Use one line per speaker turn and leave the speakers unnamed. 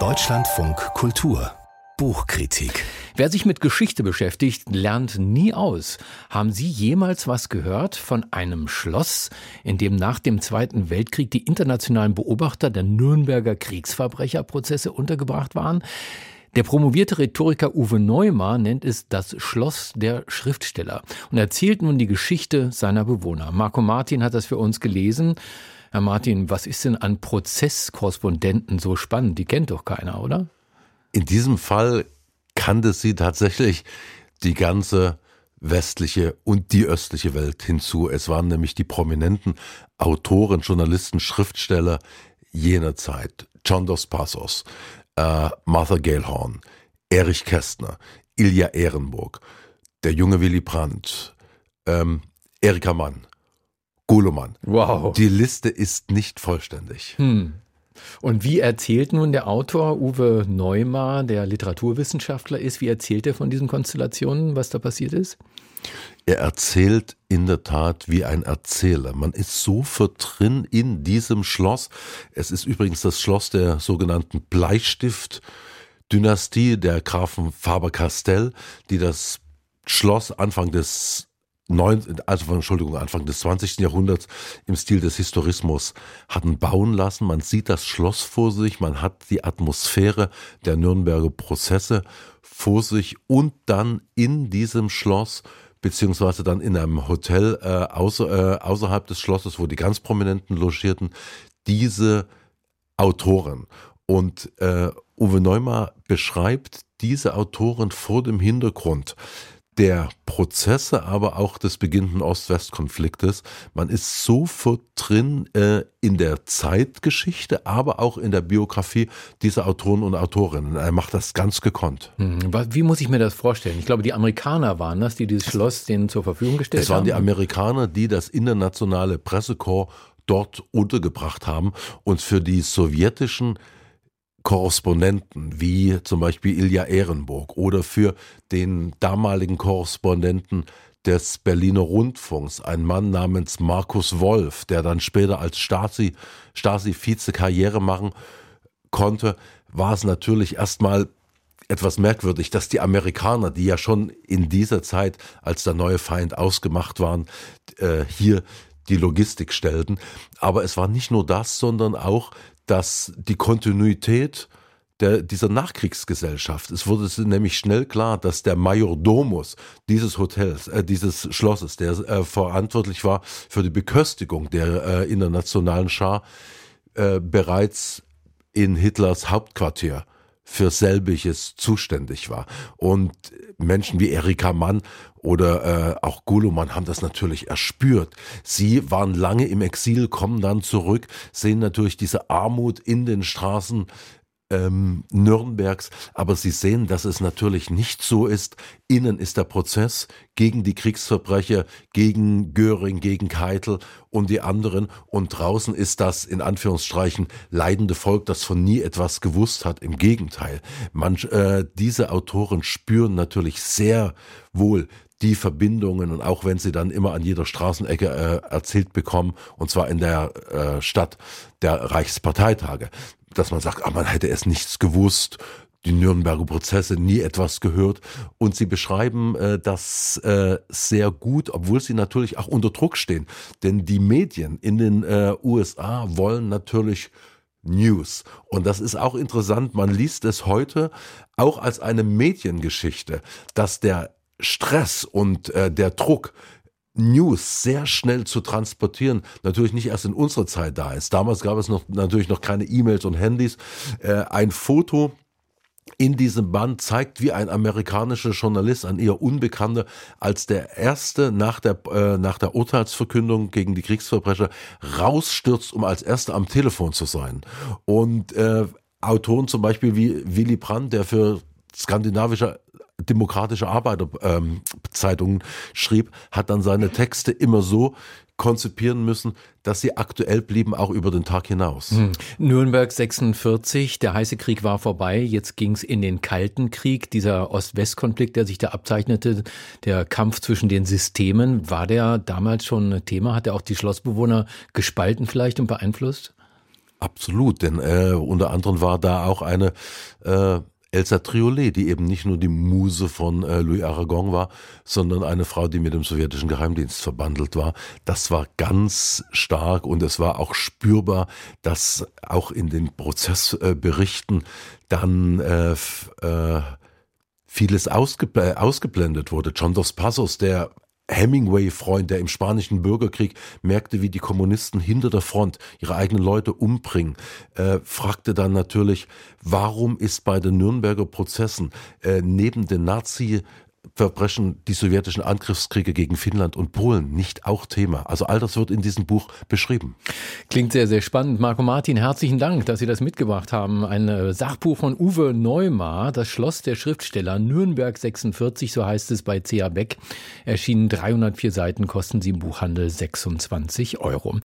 Deutschlandfunk Kultur Buchkritik.
Wer sich mit Geschichte beschäftigt, lernt nie aus. Haben Sie jemals was gehört von einem Schloss, in dem nach dem Zweiten Weltkrieg die internationalen Beobachter der Nürnberger Kriegsverbrecherprozesse untergebracht waren? Der promovierte Rhetoriker Uwe Neumar nennt es das Schloss der Schriftsteller und erzählt nun die Geschichte seiner Bewohner. Marco Martin hat das für uns gelesen. Herr Martin, was ist denn an Prozesskorrespondenten so spannend? Die kennt doch keiner, oder?
In diesem Fall kannte sie tatsächlich die ganze westliche und die östliche Welt hinzu. Es waren nämlich die prominenten Autoren, Journalisten, Schriftsteller jener Zeit. John Dos Passos, äh, Martha Gellhorn, Erich Kästner, Ilja Ehrenburg, der junge Willy Brandt, ähm, Erika Mann, Goloman.
Wow.
Die Liste ist nicht vollständig.
Hm. Und wie erzählt nun der Autor Uwe Neumar, der Literaturwissenschaftler ist, wie erzählt er von diesen Konstellationen, was da passiert ist?
Er erzählt in der Tat wie ein Erzähler. Man ist sofort drin in diesem Schloss. Es ist übrigens das Schloss der sogenannten Bleistift-Dynastie der Grafen Faber-Castell, die das Schloss Anfang des neun, also Entschuldigung, Anfang des 20. Jahrhunderts im Stil des Historismus hatten bauen lassen. Man sieht das Schloss vor sich, man hat die Atmosphäre der Nürnberger Prozesse vor sich und dann in diesem Schloss beziehungsweise dann in einem Hotel äh, außer, äh, außerhalb des Schlosses, wo die ganz Prominenten logierten, diese Autoren. Und äh, Uwe Neumar beschreibt diese Autoren vor dem Hintergrund der Prozesse, aber auch des beginnenden Ost-West-Konfliktes. Man ist sofort drin äh, in der Zeitgeschichte, aber auch in der Biografie dieser Autoren und Autorinnen. Er macht das ganz gekonnt.
Hm, wie muss ich mir das vorstellen? Ich glaube, die Amerikaner waren das, die dieses Schloss denen zur Verfügung gestellt haben.
Es waren haben. die Amerikaner, die das internationale Pressekorps dort untergebracht haben und für die sowjetischen Korrespondenten wie zum Beispiel Ilja Ehrenburg oder für den damaligen Korrespondenten des Berliner Rundfunks, ein Mann namens Markus Wolf, der dann später als Stasi, Stasi-Vize Karriere machen konnte, war es natürlich erstmal etwas merkwürdig, dass die Amerikaner, die ja schon in dieser Zeit als der neue Feind ausgemacht waren, äh, hier die Logistik stellten. Aber es war nicht nur das, sondern auch dass die Kontinuität der, dieser Nachkriegsgesellschaft, es wurde nämlich schnell klar, dass der Majordomus dieses Hotels, äh, dieses Schlosses, der äh, verantwortlich war für die Beköstigung der äh, internationalen Schar, äh, bereits in Hitlers Hauptquartier für selbiges zuständig war. Und Menschen wie Erika Mann oder äh, auch Guluman haben das natürlich erspürt. Sie waren lange im Exil, kommen dann zurück, sehen natürlich diese Armut in den Straßen ähm, Nürnbergs, aber Sie sehen, dass es natürlich nicht so ist. Innen ist der Prozess gegen die Kriegsverbrecher, gegen Göring, gegen Keitel und die anderen. Und draußen ist das in Anführungsstreichen leidende Volk, das von nie etwas gewusst hat. Im Gegenteil, man, äh, diese Autoren spüren natürlich sehr wohl die Verbindungen. Und auch wenn sie dann immer an jeder Straßenecke äh, erzählt bekommen, und zwar in der äh, Stadt der Reichsparteitage, dass man sagt, ah, man hätte es nichts gewusst, die Nürnberger Prozesse nie etwas gehört. Und sie beschreiben äh, das äh, sehr gut, obwohl sie natürlich auch unter Druck stehen. Denn die Medien in den äh, USA wollen natürlich News. Und das ist auch interessant. Man liest es heute auch als eine Mediengeschichte, dass der Stress und äh, der Druck News sehr schnell zu transportieren, natürlich nicht erst in unserer Zeit da ist. Damals gab es noch natürlich noch keine E-Mails und Handys. Äh, ein Foto in diesem Band zeigt, wie ein amerikanischer Journalist, ein eher Unbekannter, als der erste nach der, äh, nach der Urteilsverkündung gegen die Kriegsverbrecher rausstürzt, um als erster am Telefon zu sein. Und äh, Autoren zum Beispiel wie Willy Brandt, der für skandinavische demokratische Arbeiterzeitungen ähm, schrieb, hat dann seine Texte immer so konzipieren müssen, dass sie aktuell blieben, auch über den Tag hinaus. Hm.
Nürnberg 46, der heiße Krieg war vorbei, jetzt ging es in den Kalten Krieg, dieser Ost-West-Konflikt, der sich da abzeichnete, der Kampf zwischen den Systemen, war der damals schon ein Thema? Hat er auch die Schlossbewohner gespalten vielleicht und beeinflusst?
Absolut, denn äh, unter anderem war da auch eine äh, Elsa Triolet, die eben nicht nur die Muse von äh, Louis Aragon war, sondern eine Frau, die mit dem sowjetischen Geheimdienst verbandelt war. Das war ganz stark und es war auch spürbar, dass auch in den Prozessberichten dann äh, äh, vieles ausge ausgeblendet wurde. John Dos Passos, der Hemingway-Freund, der im spanischen Bürgerkrieg merkte, wie die Kommunisten hinter der Front ihre eigenen Leute umbringen, äh, fragte dann natürlich, warum ist bei den Nürnberger Prozessen äh, neben den Nazi Verbrechen, die sowjetischen Angriffskriege gegen Finnland und Polen nicht auch Thema. Also all das wird in diesem Buch beschrieben.
Klingt sehr, sehr spannend. Marco Martin, herzlichen Dank, dass Sie das mitgebracht haben. Ein äh, Sachbuch von Uwe Neumar, Das Schloss der Schriftsteller, Nürnberg 46, so heißt es bei C.A. Beck. Erschienen 304 Seiten, kosten Sie im Buchhandel 26 Euro.